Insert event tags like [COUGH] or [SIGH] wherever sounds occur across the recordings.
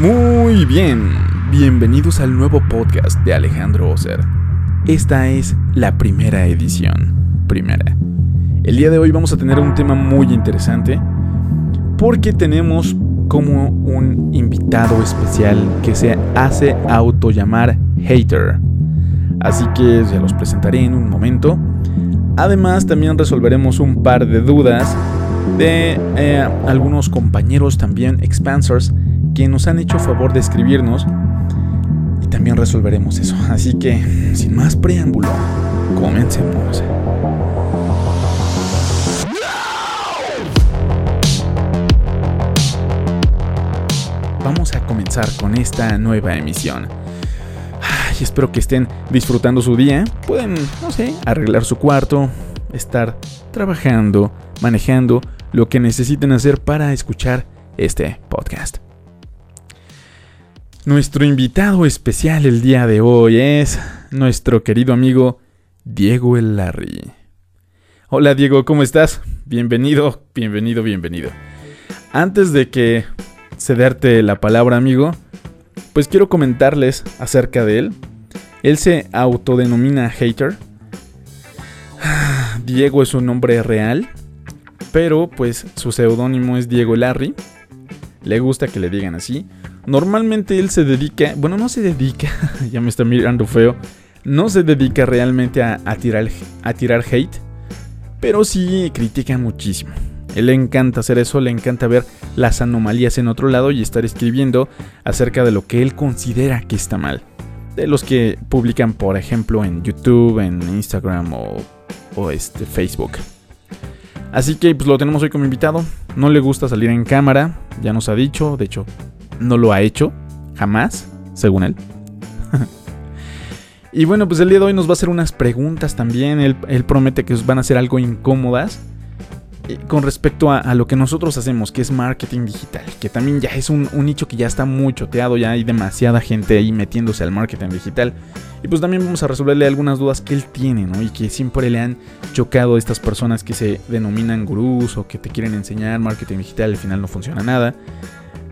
Muy bien, bienvenidos al nuevo podcast de Alejandro Oser. Esta es la primera edición. Primera. El día de hoy vamos a tener un tema muy interesante porque tenemos como un invitado especial que se hace autollamar hater. Así que se los presentaré en un momento. Además también resolveremos un par de dudas de eh, algunos compañeros también expansors que nos han hecho favor de escribirnos y también resolveremos eso. Así que, sin más preámbulo, comencemos. Vamos a comenzar con esta nueva emisión. Y espero que estén disfrutando su día. Pueden, no sé, arreglar su cuarto, estar trabajando, manejando, lo que necesiten hacer para escuchar este podcast. Nuestro invitado especial el día de hoy es nuestro querido amigo Diego El Larry. Hola Diego, ¿cómo estás? Bienvenido, bienvenido, bienvenido. Antes de que cederte la palabra amigo, pues quiero comentarles acerca de él. Él se autodenomina hater. [SIGHS] Diego es un nombre real, pero pues su seudónimo es Diego Larry. Le gusta que le digan así. Normalmente él se dedica, bueno, no se dedica, [LAUGHS] ya me está mirando feo, no se dedica realmente a, tirar, a tirar hate, pero sí critica muchísimo. Él le encanta hacer eso, le encanta ver las anomalías en otro lado y estar escribiendo acerca de lo que él considera que está mal. De los que publican, por ejemplo, en YouTube, en Instagram o, o este, Facebook. Así que pues lo tenemos hoy como invitado. No le gusta salir en cámara, ya nos ha dicho, de hecho no lo ha hecho, jamás, según él. [LAUGHS] y bueno, pues el día de hoy nos va a hacer unas preguntas también. Él, promete que van a ser algo incómodas eh, con respecto a, lo que nosotros hacemos, que es marketing digital, que también ya es un, nicho que ya está muy choteado, ya hay demasiada gente ahí metiéndose al marketing digital. Y pues también vamos a resolverle algunas dudas que él tiene, ¿no? Y que siempre le han chocado a estas personas que se denominan gurús o que te quieren enseñar marketing digital, al final no funciona nada.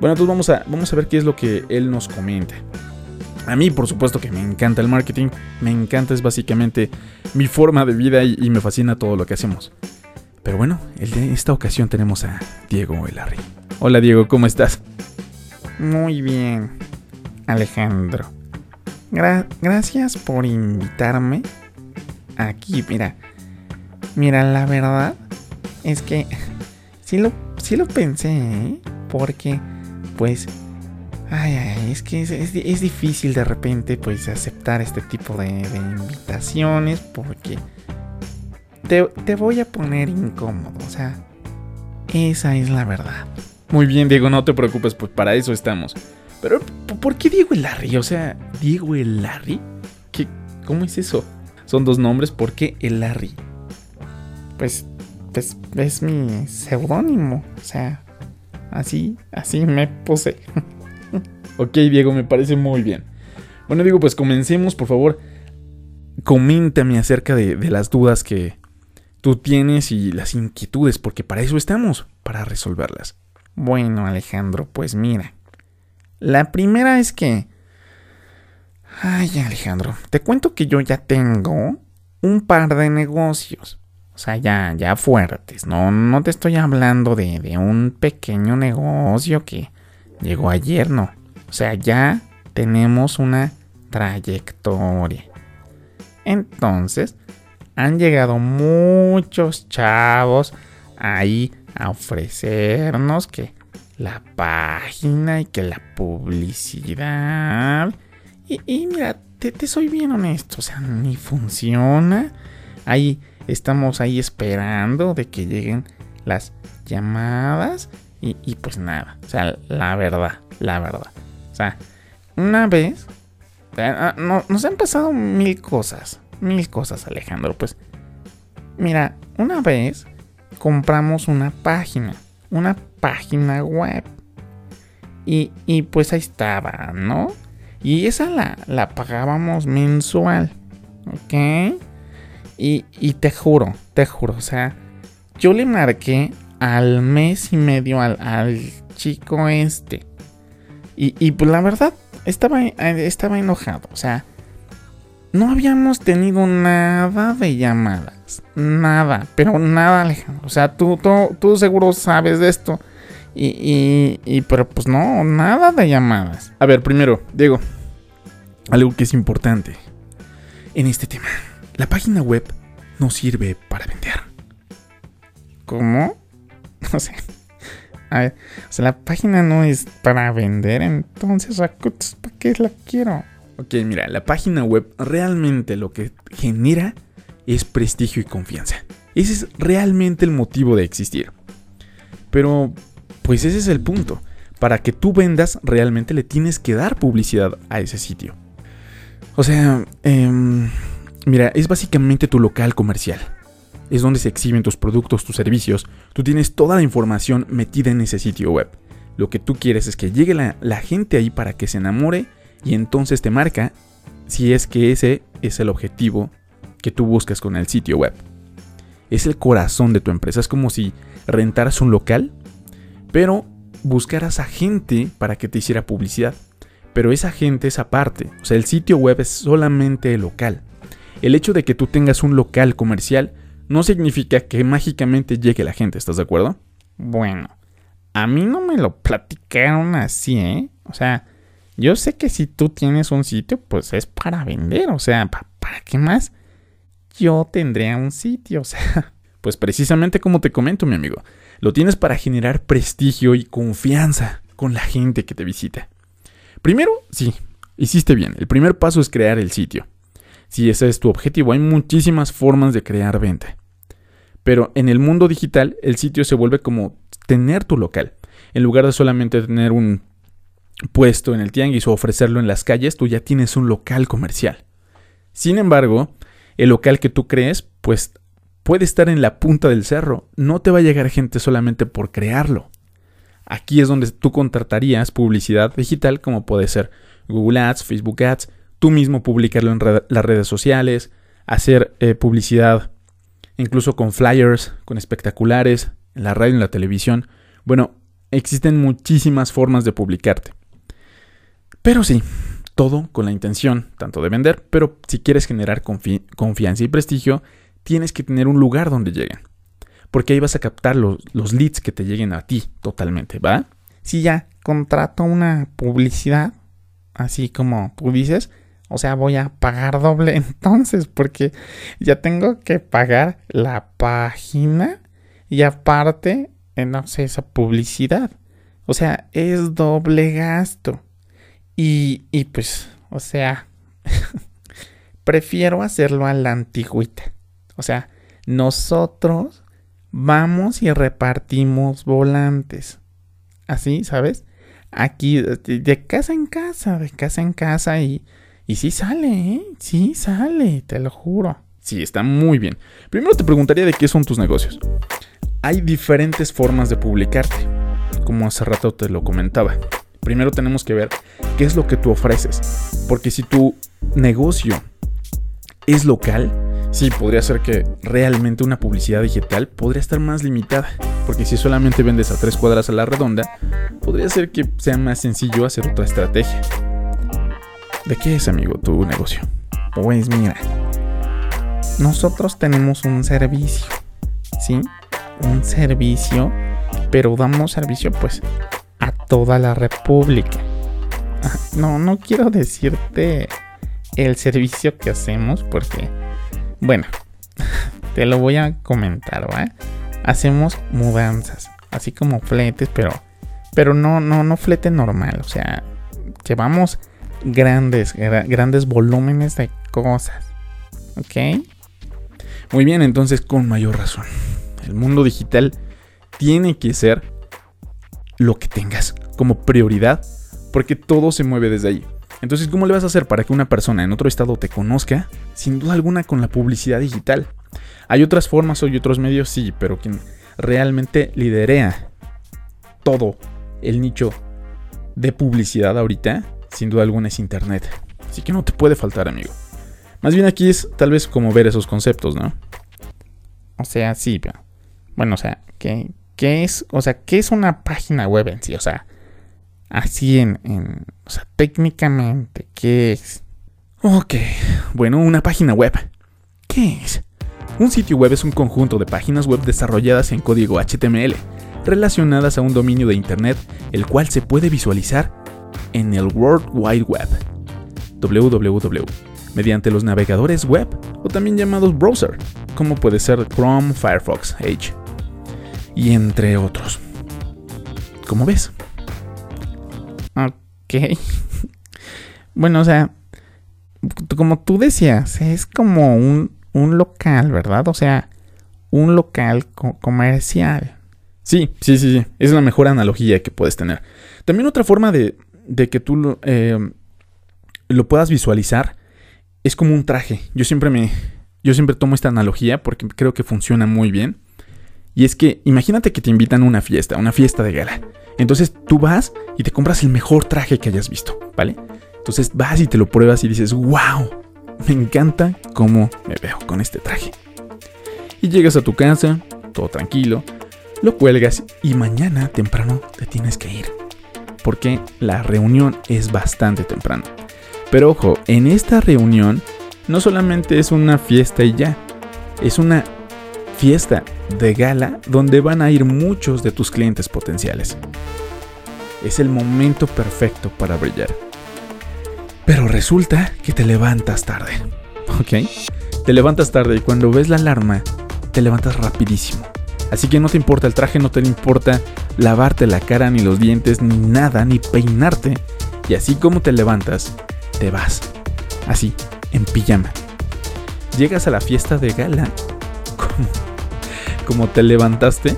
Bueno, entonces vamos a, vamos a ver qué es lo que él nos comenta. A mí, por supuesto que me encanta el marketing, me encanta, es básicamente mi forma de vida y, me fascina todo lo que hacemos. Pero bueno, en esta ocasión tenemos a Diego Elarri. Hola Diego, ¿cómo estás? Muy bien, Alejandro. gracias por invitarme aquí. Mira, mira, la verdad es que sí lo, sí lo pensé, ¿eh? porque pues, ay, ay, es que es, difícil de repente, pues, aceptar este tipo de, invitaciones porque te, te voy a poner incómodo, o sea, esa es la verdad. Muy bien, Diego, no te preocupes, pues para eso estamos. Pero, ¿por qué Diego el Larry? O sea, ¿Diego el Larry? ¿Qué, ¿Cómo es eso? Son dos nombres, ¿por qué el Larry? Pues, pues es mi seudónimo, o sea, Así, así me puse. [LAUGHS] ok, Diego, me parece muy bien. Bueno, Diego, pues comencemos, por favor. Coméntame acerca de, las dudas que tú tienes y las inquietudes, porque para eso estamos, para resolverlas. Bueno, Alejandro, pues mira. La primera es que... Ay, Alejandro, te cuento que yo ya tengo un par de negocios. O sea, ya, ya fuertes. No, no te estoy hablando de, de un pequeño negocio que llegó ayer, no. O sea, ya tenemos una trayectoria. Entonces, han llegado muchos chavos ahí a ofrecernos que la página y que la publicidad. Y, mira, te, te, soy bien honesto, o sea, ni funciona. Ahí estamos ahí esperando de que lleguen las llamadas y, pues nada, o sea, la verdad, la verdad. O sea, una vez, ah, nos han pasado mil cosas, mil cosas Alejandro, pues mira, una vez compramos una página, una página web. Y, y pues ahí estaba, ¿no? Y esa la, la pagábamos mensual, ¿ok? Y, te juro, te juro, o sea, yo le marqué al mes y medio al, chico este. Y, y pues la verdad, estaba, eh, estaba enojado. O sea, no habíamos tenido nada de llamadas. Nada, pero nada, Alejandro. O sea, tú, tú, tú seguro sabes de esto. Y, y, y, pero pues no, nada de llamadas. A ver, primero, Diego, algo que es importante en este tema. La página web no sirve para vender. ¿Cómo? [LAUGHS] No sé. A ver, o sea, la página no es para vender, entonces, ¿para qué la quiero? Ok, mira, la página web realmente lo que genera es prestigio y confianza. Ese es realmente el motivo de existir. Pero, pues ese es el punto. Para que tú vendas, realmente le tienes que dar publicidad a ese sitio. O sea, em, mira, es básicamente tu local comercial. Es donde se exhiben tus productos, tus servicios. Tú tienes toda la información metida en ese sitio web. Lo que tú quieres es que llegue la, gente ahí para que se enamore y entonces te marca si es que ese es el objetivo que tú buscas con el sitio web. Es el corazón de tu empresa, es como si rentaras un local, pero buscaras a gente para que te hiciera publicidad. Pero esa gente es aparte, o sea, el sitio web es solamente el local. El hecho de que tú tengas un local comercial no significa que mágicamente llegue la gente, ¿estás de acuerdo? Bueno, a mí no me lo platicaron así, ¿eh? O sea, yo sé que si tú tienes un sitio, pues es para vender, o sea, ¿para qué más? Yo tendría un sitio, [LAUGHS] o sea. Pues precisamente como te comento, mi amigo, lo tienes para generar prestigio y confianza con la gente que te visita. Primero, sí, hiciste bien. El primer paso es crear el sitio. Si ese es tu objetivo, hay muchísimas formas de crear venta. Pero en el mundo digital, el sitio se vuelve como tener tu local. En lugar de solamente tener un puesto en el tianguis o ofrecerlo en las calles, tú ya tienes un local comercial. Sin embargo, el local que tú crees, pues puede estar en la punta del cerro. No te va a llegar gente solamente por crearlo. Aquí es donde tú contratarías publicidad digital como puede ser Google Ads, Facebook Ads, tú mismo publicarlo en las redes sociales, hacer eh, publicidad incluso con flyers, con espectaculares, en la radio en la televisión. Bueno, existen muchísimas formas de publicarte. Pero sí, todo con la intención tanto de vender, pero si quieres generar confianza y prestigio, tienes que tener un lugar donde lleguen. Porque ahí vas a captar los, los leads que te lleguen a ti totalmente, ¿va? Si ya contrato una publicidad, así como tú dices, o sea, voy a pagar doble [LAUGHS] entonces, porque ya tengo que pagar la página y aparte, eh, no sé, esa publicidad. O sea, es doble gasto. Y, y pues, o sea, [LAUGHS] prefiero hacerlo a la antigüita. O sea, nosotros vamos y repartimos volantes. Así, ¿sabes? Aquí, de, casa en casa, de casa en casa y, y sí sale, ¿eh? Sí sale, te lo juro. Sí, está muy bien. Primero te preguntaría de qué son tus negocios. Hay diferentes formas de publicarte, como hace rato te lo comentaba. Primero tenemos que ver qué es lo que tú ofreces. Porque si tu negocio es local, sí, podría ser que realmente una publicidad digital podría estar más limitada. Porque si solamente vendes a tres cuadras a la redonda, podría ser que sea más sencillo hacer otra estrategia. ¿De qué es, amigo, tu negocio? Pues mira, nosotros tenemos un servicio, ¿sí? Un servicio, pero damos servicio pues a toda la República. Ah, no, no quiero decirte el servicio que hacemos porque, bueno, [LAUGHS] te lo voy a comentar, ¿va? Hacemos mudanzas, así como fletes, pero, pero no, no, no flete normal, o sea, llevamos grandes, grandes volúmenes de cosas, ¿ok? Muy bien, entonces con mayor razón, el mundo digital tiene que ser lo que tengas como prioridad, porque todo se mueve desde ahí. Entonces, ¿cómo le vas a hacer para que una persona en otro estado te conozca? Sin duda alguna con la publicidad digital. Hay otras formas hay otros medios, sí, pero quien realmente liderea todo el nicho de publicidad ahorita, sin duda alguna es Internet. Así que no te puede faltar, amigo. Más bien aquí es tal vez como ver esos conceptos, ¿no? O sea, sí, pero... Bueno, o sea, que ¿Qué es, o sea, qué es una página web en sí? O sea, Así en, en, o sea, técnicamente, ¿qué es? Ok, bueno, una página web. ¿Qué es? Un sitio web es un conjunto de páginas web desarrolladas en código HTML, relacionadas a un dominio de Internet, el cual se puede visualizar en el World Wide Web, www, mediante los navegadores web o también llamados browser, como puede ser Chrome, Firefox, Edge, y entre otros. ¿Cómo ves? Ok. [LAUGHS] bueno, o sea, como tú decías, es como un un local, ¿verdad? O sea, un local comercial. Sí, sí, sí, sí. Es la mejor analogía que puedes tener. También otra forma de, de que tú lo, eh, lo puedas visualizar es como un traje. Yo siempre me. Yo siempre tomo esta analogía porque creo que funciona muy bien. Y es que imagínate que te invitan a una fiesta, una fiesta de gala. Entonces tú vas y te compras el mejor traje que hayas visto, ¿vale? Entonces vas y te lo pruebas y dices, wow, me encanta cómo me veo con este traje. Y llegas a tu casa, todo tranquilo, lo cuelgas y mañana temprano te tienes que ir. Porque la reunión es bastante temprano. Pero ojo, en esta reunión no solamente es una fiesta y ya, es una fiesta de gala donde van a ir muchos de tus clientes potenciales. Es el momento perfecto para brillar. Pero resulta que te levantas tarde. ¿Ok? Te levantas tarde y cuando ves la alarma, te levantas rapidísimo. Así que no te importa el traje, no te importa lavarte la cara, ni los dientes, ni nada, ni peinarte. Y así como te levantas, te vas. Así, en pijama. Llegas a la fiesta de gala como, te levantaste.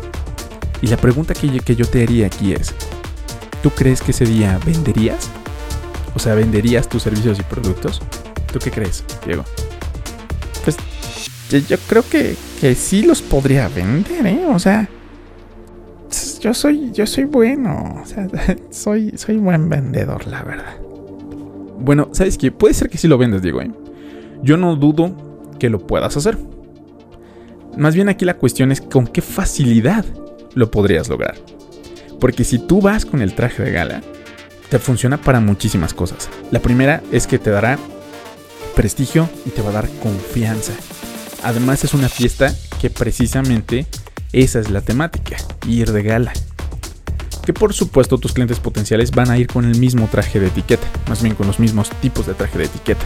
Y la pregunta que que yo te haría aquí es, ¿tú crees que ese día venderías? O sea, ¿venderías tus servicios y productos? ¿Tú qué crees, Diego? Pues yo creo que, que sí los podría vender, ¿eh? O sea, yo soy, yo soy bueno. O sea, [LAUGHS] soy, soy buen vendedor, la verdad. Bueno, ¿sabes qué? Puede ser que sí lo vendes, Diego, ¿eh? Yo no dudo que lo puedas hacer. Más bien aquí la cuestión es con qué facilidad lo podrías lograr. Porque si tú vas con el traje de gala, te funciona para muchísimas cosas. La primera es que te dará prestigio y te va a dar confianza. Además es una fiesta que precisamente esa es la temática, ir de gala. Que por supuesto tus clientes potenciales van a ir con el mismo traje de etiqueta, más bien con los mismos tipos de traje de etiqueta.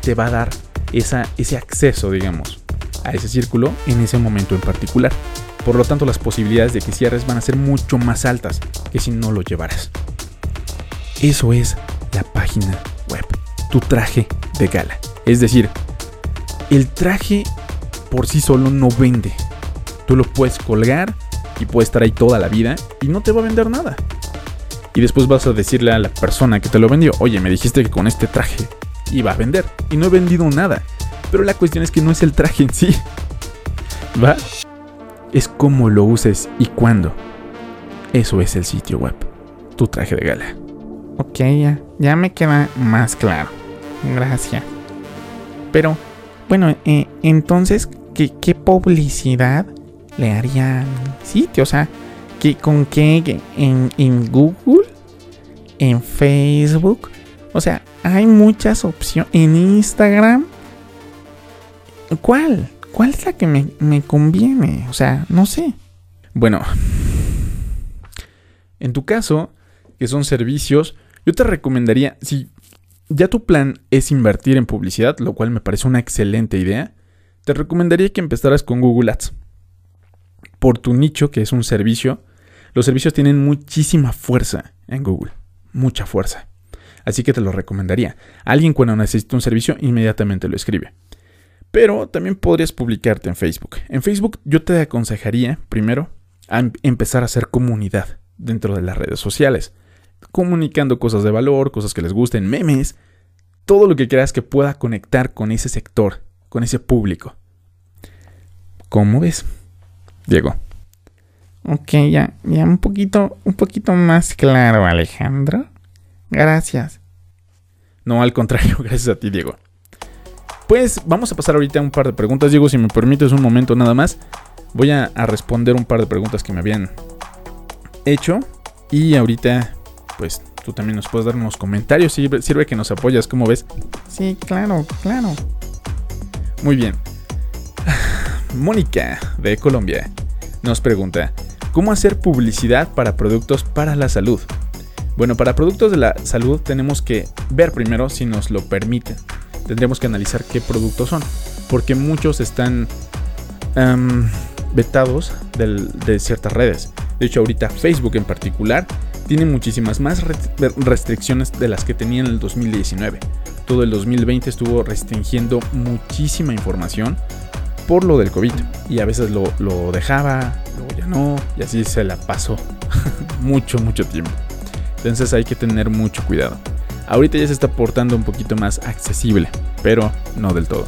Te va a dar esa, ese acceso, digamos, a ese círculo en ese momento en particular. Por lo tanto, las posibilidades de que cierres van a ser mucho más altas que si no lo llevaras. Eso es la página web, tu traje de gala. Es decir, el traje por sí solo no vende. Tú lo puedes colgar y puede estar ahí toda la vida y no te va a vender nada. Y después vas a decirle a la persona que te lo vendió, oye, me dijiste que con este traje iba a vender y no he vendido nada. Pero la cuestión es que no es el traje en sí. ¿Va? Es cómo lo uses y cuándo. Eso es el sitio web, tu traje de gala. Ok, ya, ya me queda más claro. Gracias. Pero, bueno, eh, entonces, ¿qué, ¿qué, publicidad le haría al sitio? O sea, ¿qué, ¿con qué? ¿En, ¿En Google? ¿En Facebook? O sea, hay muchas opciones. ¿En Instagram? ¿Cuál? ¿Cuál es la que me, me conviene? O sea, no sé. Bueno, en tu caso, que son servicios, yo te recomendaría, si ya tu plan es invertir en publicidad, lo cual me parece una excelente idea, te recomendaría que empezaras con Google Ads. Por tu nicho, que es un servicio, los servicios tienen muchísima fuerza en Google, mucha fuerza. Así que te lo recomendaría. Alguien cuando necesita un servicio inmediatamente lo escribe. Pero también podrías publicarte en Facebook. En Facebook yo te aconsejaría, primero, em-, empezar a hacer comunidad dentro de las redes sociales comunicando cosas de valor, cosas que les gusten, memes, todo lo que creas que pueda conectar con ese sector, con ese público. ¿Cómo ves, Diego? Ok, ya, ya un poquito, un poquito más claro, Alejandro. Gracias. No, al contrario, [LAUGHS] gracias a ti, Diego. Pues vamos a pasar ahorita a un par de preguntas, Diego, si me permites un momento nada más. Voy a, a responder un par de preguntas que me habían hecho. Y ahorita pues tú también nos puedes dar unos comentarios. Sirve, sirve que nos apoyas, ¿cómo ves? Sí, claro, claro. Muy bien. Mónica, de Colombia, nos pregunta, ¿cómo hacer publicidad para productos para la salud? Bueno, para productos de la salud tenemos que ver primero si nos lo permiten. Tendremos que analizar qué productos son, porque muchos están em, vetados de ciertas redes. De hecho, ahorita Facebook en particular tiene muchísimas más restricciones de las que tenía en el 2019. Todo el 2020 estuvo restringiendo muchísima información por lo del COVID. Y a veces lo, dejaba, luego ya no, y así se la pasó [LAUGHS] mucho, mucho tiempo. Entonces hay que tener mucho cuidado. Ahorita ya se está portando un poquito más accesible, pero no del todo.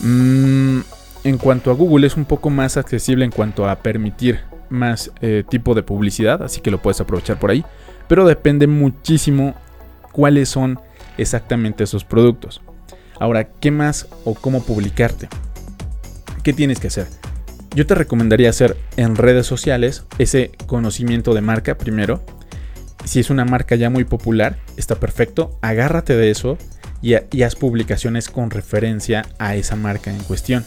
Mm, en cuanto a Google es un poco más accesible en cuanto a permitir más eh, tipo de publicidad, así que lo puedes aprovechar por ahí. Pero depende muchísimo cuáles son exactamente esos productos. Ahora, ¿qué más o cómo publicarte? ¿Qué tienes que hacer? Yo te recomendaría hacer en redes sociales ese conocimiento de marca primero. Si es una marca ya muy popular, está perfecto. Agárrate de eso y, y haz publicaciones con referencia a esa marca en cuestión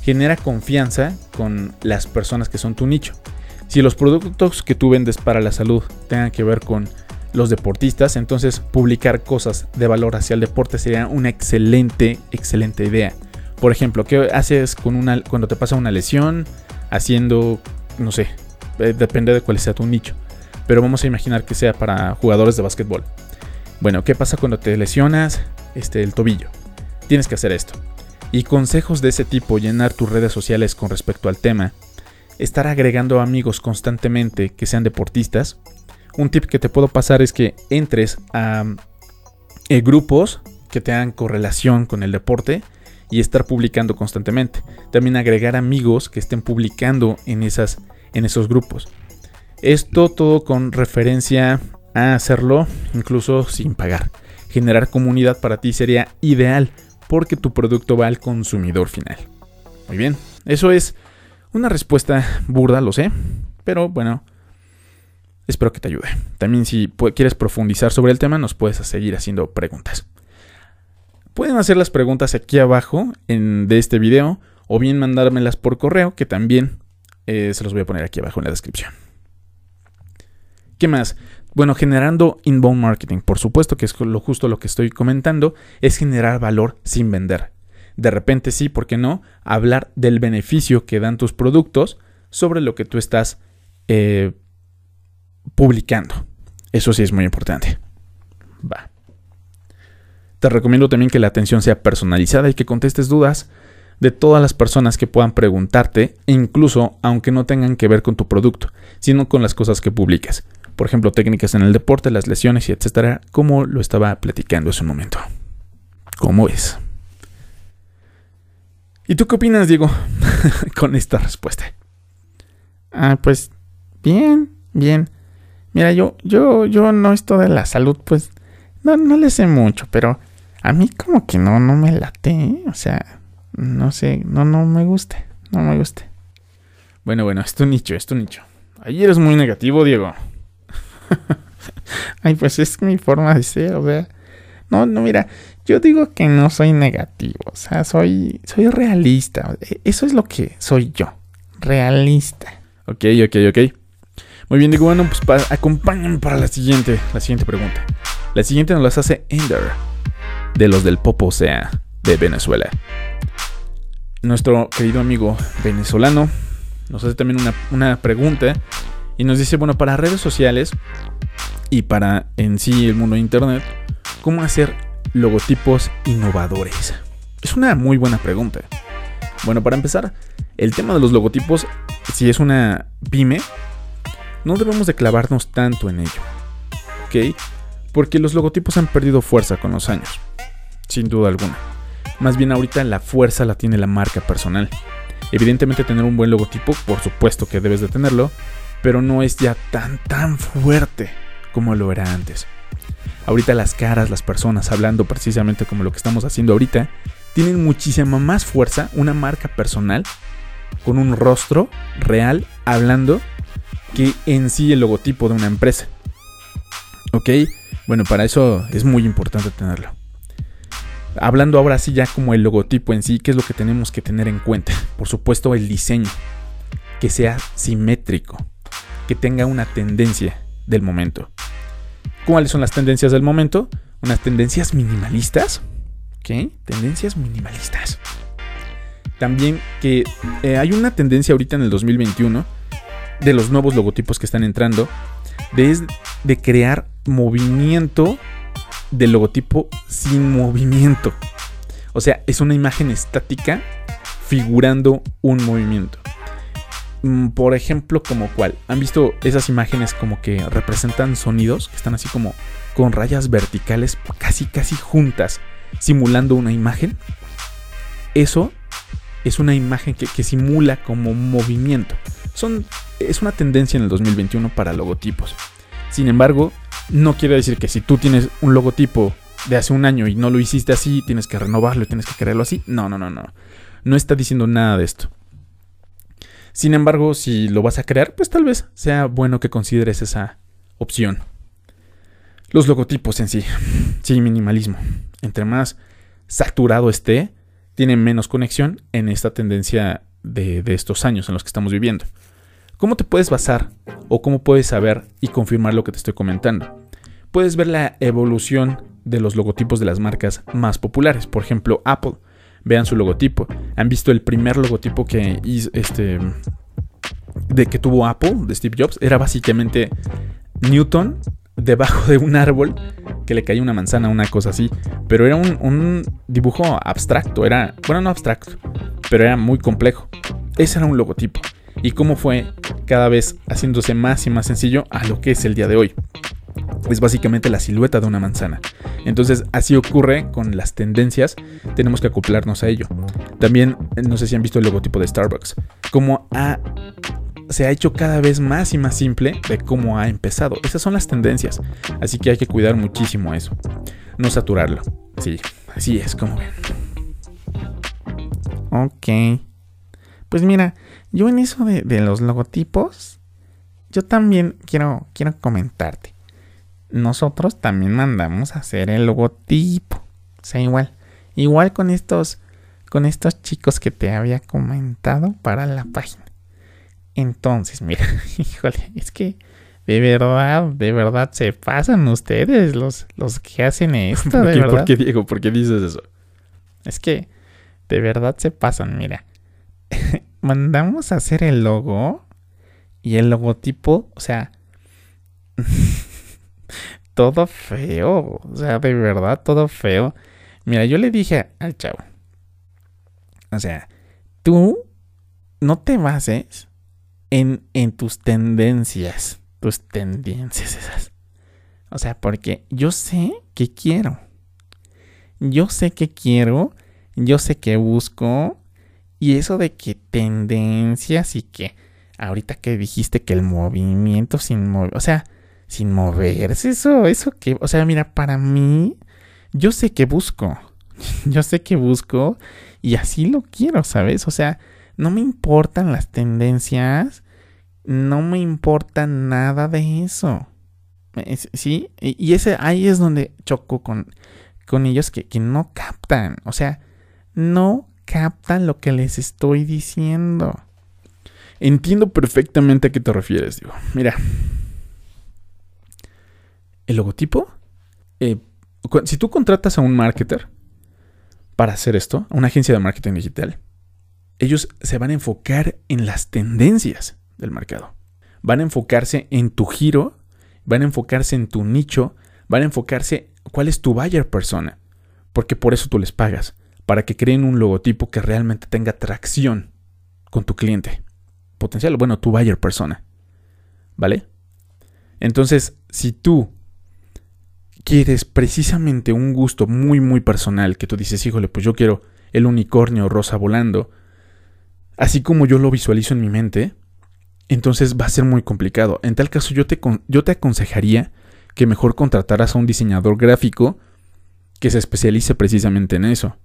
genera confianza con las personas que son tu nicho. Si los productos que tú vendes para la salud tengan que ver con los deportistas, entonces publicar cosas de valor hacia el deporte sería una excelente, excelente idea. Por ejemplo, ¿qué haces con una, cuando te pasa una lesión? Haciendo, no sé, eh, depende de cuál sea tu nicho. Pero vamos a imaginar que sea para jugadores de básquetbol. Bueno, ¿qué pasa cuando te lesionas este, el tobillo? Tienes que hacer esto y consejos de ese tipo, llenar tus redes sociales con respecto al tema, estar agregando amigos constantemente que sean deportistas. Un tip que te puedo pasar es que entres a eh, grupos que tengan correlación con el deporte y estar publicando constantemente. También agregar amigos que estén publicando en, esas, en esos grupos. Esto todo con referencia a hacerlo incluso sin pagar. Generar comunidad para ti sería ideal porque tu producto va al consumidor final. Muy bien, eso es una respuesta burda, lo sé, pero bueno, espero que te ayude. También si quieres profundizar sobre el tema, nos puedes seguir haciendo preguntas. Pueden hacer las preguntas aquí abajo en, de este video o bien mandármelas por correo, que también eh, se los voy a poner aquí abajo en la descripción. ¿Qué más? Bueno, generando inbound marketing, por supuesto que es lo justo lo que estoy comentando, es generar valor sin vender. De repente sí, ¿por qué no? Hablar del beneficio que dan tus productos sobre lo que tú estás eh, publicando. Eso sí es muy importante. Va. Te recomiendo también que la atención sea personalizada y que contestes dudas de todas las personas que puedan preguntarte, incluso aunque no tengan que ver con tu producto, sino con las cosas que publiques por ejemplo, técnicas en el deporte, las lesiones y etcétera, como lo estaba platicando hace un momento. ¿Cómo es? ¿Y tú qué opinas, Diego, [LAUGHS] con esta respuesta? Ah, pues bien, bien. Mira, yo, yo, yo no esto de la salud, pues no, no le sé mucho, pero a mí como que no, no me late, ¿eh? o sea, no sé, no, no me gusta, no me gusta. Bueno, bueno, es tu nicho, es tu nicho. Ahí eres muy negativo, Diego. [LAUGHS] Ay, pues es mi forma de ser, o sea. No, no, mira, yo digo que no soy negativo, o sea, soy, soy realista. Eso es lo que soy yo, realista. Ok, ok, ok. Muy bien, digo, bueno, pues acompáñenme para la siguiente, la siguiente pregunta. La siguiente nos las hace Ender, de los del Popo, sea, de Venezuela. Nuestro querido amigo venezolano nos hace también una, una pregunta y nos dice, bueno, para redes sociales y para en sí el mundo de Internet, ¿cómo hacer logotipos innovadores? Es una muy buena pregunta. Bueno, para empezar, el tema de los logotipos, si es una pyme, no debemos de clavarnos tanto en ello. ¿Ok? Porque los logotipos han perdido fuerza con los años. Sin duda alguna. Más bien ahorita la fuerza la tiene la marca personal. Evidentemente tener un buen logotipo, por supuesto que debes de tenerlo, pero no es ya tan tan fuerte como lo era antes. Ahorita las caras, las personas hablando precisamente como lo que estamos haciendo ahorita, tienen muchísima más fuerza una marca personal con un rostro real hablando que en sí el logotipo de una empresa. ¿Ok? Bueno, para eso es muy importante tenerlo. Hablando ahora sí ya como el logotipo en sí, ¿qué es lo que tenemos que tener en cuenta? Por supuesto el diseño, que sea simétrico, que tenga una tendencia del momento. ¿Cuáles son las tendencias del momento? Unas tendencias minimalistas. ¿Ok? Tendencias minimalistas. También que eh, hay una tendencia ahorita en el 2021 de los nuevos logotipos que están entrando de, de crear movimiento del logotipo sin movimiento. O sea, es una imagen estática figurando un movimiento. Mm, por ejemplo, como cuál. ¿Han visto esas imágenes como que representan sonidos que están así como con rayas verticales casi casi juntas, simulando una imagen? Eso es una imagen que, que simula como movimiento. Son, es una tendencia en el 2021 para logotipos. Sin embargo, no quiere decir que si tú tienes un logotipo de hace un año y no lo hiciste así, tienes que renovarlo y tienes que crearlo así. No, no, no, no. No está diciendo nada de esto. Sin embargo, si lo vas a crear, pues tal vez sea bueno que consideres esa opción. Los logotipos en sí. Sí, minimalismo. Entre más saturado esté, tiene menos conexión en esta tendencia de, de estos años en los que estamos viviendo. ¿Cómo te puedes basar o cómo puedes saber y confirmar lo que te estoy comentando? Puedes ver la evolución de los logotipos de las marcas más populares. Por ejemplo, Apple. Vean su logotipo. ¿Han visto el primer logotipo que este de que tuvo Apple de Steve Jobs? Era básicamente Newton debajo de un árbol que le caía una manzana, una cosa así. Pero era un, un dibujo abstracto. Era, bueno, no abstracto, pero era muy complejo. Ese era un logotipo y cómo fue cada vez haciéndose más y más sencillo a lo que es el día de hoy. Es básicamente la silueta de una manzana. Entonces así ocurre con las tendencias, tenemos que acoplarnos a ello. También, no sé si han visto el logotipo de Starbucks, cómo se ha hecho cada vez más y más simple de cómo ha empezado. Esas son las tendencias, así que hay que cuidar muchísimo eso. No saturarlo. Sí, así es como ven. Ok. Pues mira, yo en eso de, los logotipos, yo también quiero, quiero comentarte. Nosotros también mandamos a hacer el logotipo. O sea, igual. Igual con estos, con estos chicos que te había comentado para la página. Entonces, mira, [LAUGHS] híjole, es que de verdad, de verdad se pasan ustedes los, los que hacen esto, [LAUGHS] ¿Por de qué, verdad. ¿Por qué, Diego? ¿Por qué dices eso? Es que de verdad se pasan, mira [LAUGHS] mandamos a hacer el logo y el logotipo, o sea, [LAUGHS] todo feo, o sea, de verdad, todo feo. Mira, yo le dije al chavo, o sea, tú no te bases en, en tus tendencias, tus tendencias esas. O sea, porque yo sé que quiero. Yo sé que quiero, yo sé que busco, y eso de que tendencias y que ahorita que dijiste que el movimiento sin mover, o sea, sin moverse, eso, eso que, o sea, mira, para mí, yo sé que busco, [LAUGHS] yo sé que busco y así lo quiero, ¿sabes? O sea, no me importan las tendencias, no me importa nada de eso. ¿Sí? Y ese, ahí es donde choco con, con ellos que, que no captan, o sea, no captan lo que les estoy diciendo. Entiendo perfectamente a qué te refieres, digo. Mira. El logotipo. Eh, si tú contratas a un marketer para hacer esto, a una agencia de marketing digital, ellos se van a enfocar en las tendencias del mercado. Van a enfocarse en tu giro, van a enfocarse en tu nicho, van a enfocarse cuál es tu buyer persona, porque por eso tú les pagas para que creen un logotipo que realmente tenga tracción con tu cliente potencial, bueno, tu buyer persona. ¿Vale? Entonces, si tú quieres precisamente un gusto muy, muy personal, que tú dices, híjole, pues yo quiero el unicornio rosa volando, así como yo lo visualizo en mi mente, entonces va a ser muy complicado. En tal caso, yo te, yo te aconsejaría que mejor contrataras a un diseñador gráfico que se especialice precisamente en eso.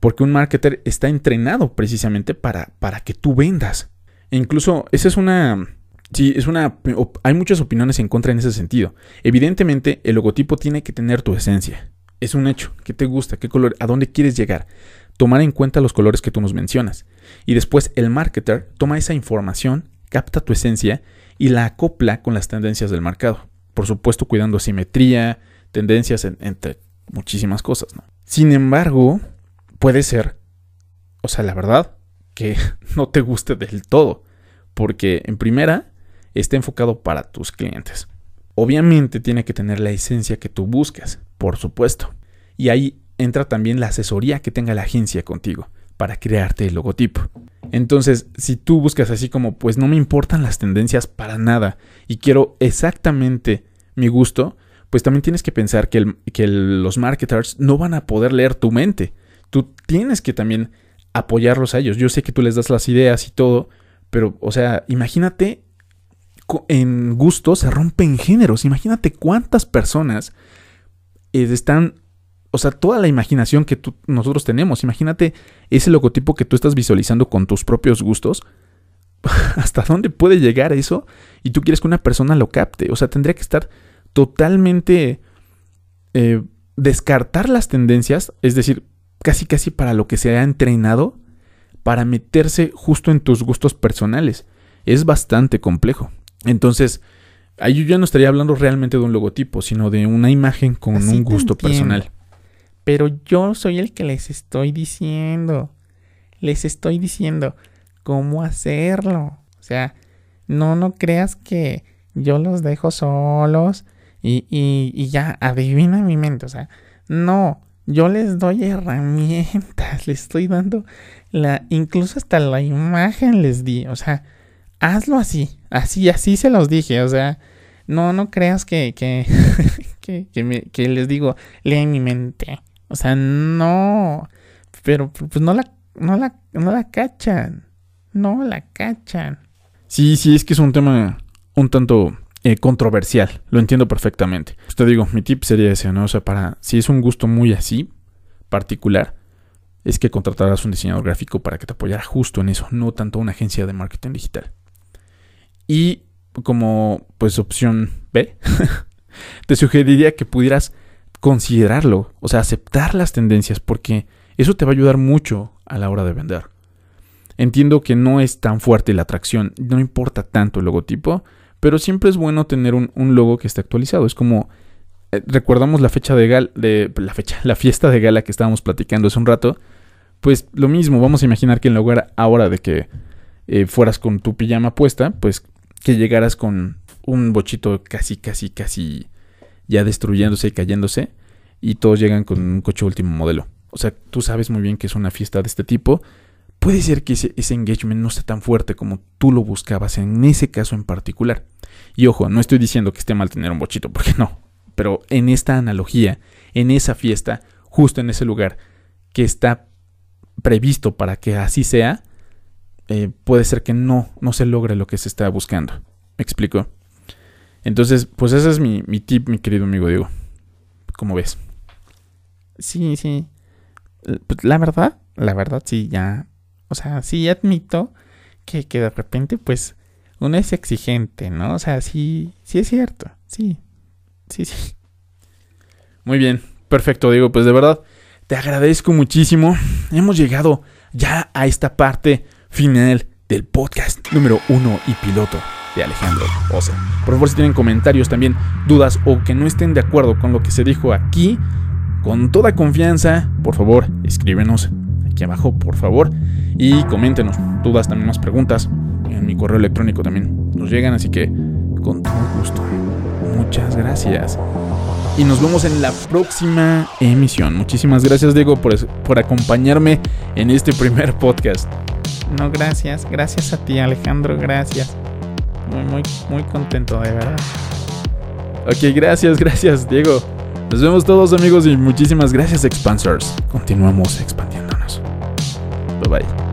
Porque un marketer está entrenado precisamente para, para que tú vendas. E incluso esa es una, Sí, es una. Hay muchas opiniones en contra en ese sentido. Evidentemente, el logotipo tiene que tener tu esencia. Es un hecho. ¿Qué te gusta? ¿Qué color? ¿A dónde quieres llegar? Tomar en cuenta los colores que tú nos mencionas. Y después el marketer toma esa información, capta tu esencia y la acopla con las tendencias del mercado. Por supuesto, cuidando simetría, tendencias entre muchísimas cosas. Sin embargo, puede ser, o sea, la verdad, que [LAUGHS] no te guste del todo. Porque en primera, está enfocado para tus clientes. Obviamente tiene que tener la esencia que tú buscas, por supuesto. Y ahí entra también la asesoría que tenga la agencia contigo para crearte el logotipo. Entonces, si tú buscas así como, pues no me importan las tendencias para nada y quiero exactamente mi gusto, pues también tienes que pensar que, los marketers no van a poder leer tu mente. Tú tienes que también apoyarlos a ellos. Yo sé que tú les das las ideas y todo, pero, o sea, imagínate en gusto se rompen géneros. Imagínate cuántas personas eh, están, o sea, toda la imaginación que nosotros tenemos. Imagínate ese logotipo que tú estás visualizando con tus propios gustos. [LAUGHS] ¿Hasta dónde puede llegar eso? Y tú quieres que una persona lo capte. O sea, tendría que estar totalmente... Eh, descartar las tendencias, es decir, casi casi para lo que se ha entrenado, para meterse justo en tus gustos personales. Es bastante complejo. Entonces, ahí yo ya no estaría hablando realmente de un logotipo, sino de una imagen con un gusto personal. Pero yo soy el que les estoy diciendo. Les estoy diciendo cómo hacerlo. O sea, no, no creas que yo los dejo solos y, y, y ya adivina mi mente. O sea, no, yo les doy herramientas, [LAUGHS] les estoy dando la, incluso hasta la imagen les di. O sea, hazlo así, así, así se los dije, o sea, no, no creas que, que, [LAUGHS] que, les digo, leen mi mente, o sea, no, pero pues no la, no la, no la cachan, no la cachan. Sí, sí, es que es un tema un tanto eh, controversial, lo entiendo perfectamente. Pues te digo, mi tip sería ese, ¿no? O sea, para, si es un gusto muy así, particular, es que contratarás un diseñador gráfico para que te apoyara justo en eso, no tanto una agencia de marketing digital. Y como pues opción B, [LAUGHS] te sugeriría que pudieras considerarlo, o sea, aceptar las tendencias, porque eso te va a ayudar mucho a la hora de vender. Entiendo que no es tan fuerte la atracción, no importa tanto el logotipo, pero siempre es bueno tener un, logo que esté actualizado. Es como eh, recordamos la fecha de gal de la fecha, [LAUGHS] la fiesta de gala que estábamos platicando hace un rato. Pues lo mismo, vamos a imaginar que en lugar ahora de que eh, fueras con tu pijama puesta, pues que llegaras con un bochito casi, casi, casi ya destruyéndose y cayéndose y todos llegan con un coche último modelo. O sea, tú sabes muy bien que es una fiesta de este tipo. Puede ser que ese, engagement no sea tan fuerte como tú lo buscabas en ese caso en particular. Y ojo, no estoy diciendo que esté mal tener un bochito, porque no. Pero en esta analogía, en esa fiesta, justo en ese lugar que está previsto para que así sea, eh, puede ser que no, no se logre lo que se está buscando. ¿Me explico? Entonces, pues ese es mi, tip, mi querido amigo Diego. ¿Cómo ves? Sí, sí. Pues, la verdad, la verdad, sí, ya. O sea, sí admito que, que de repente, pues, uno es exigente, ¿no? O sea, sí, sí es cierto. Sí, sí, sí. Muy bien, perfecto, Diego. Pues de verdad, te agradezco muchísimo. Hemos llegado ya a esta parte final del podcast número uno y piloto de Alejandro Osa. Por favor, si tienen comentarios también, dudas o que no estén de acuerdo con lo que se dijo aquí, con toda confianza, por favor, escríbenos aquí abajo, por favor, y coméntenos dudas, también más preguntas. En mi correo electrónico también nos llegan, así que con todo gusto. Muchas gracias. Y nos vemos en la próxima emisión. Muchísimas gracias, Diego, por, por acompañarme en este primer podcast. No, gracias. Gracias a ti, Alejandro. Gracias. Muy, muy, muy contento, de verdad. Ok, gracias, gracias, Diego. Nos vemos todos, amigos, y muchísimas gracias, Expansers. Continuamos expandiéndonos. Bye bye.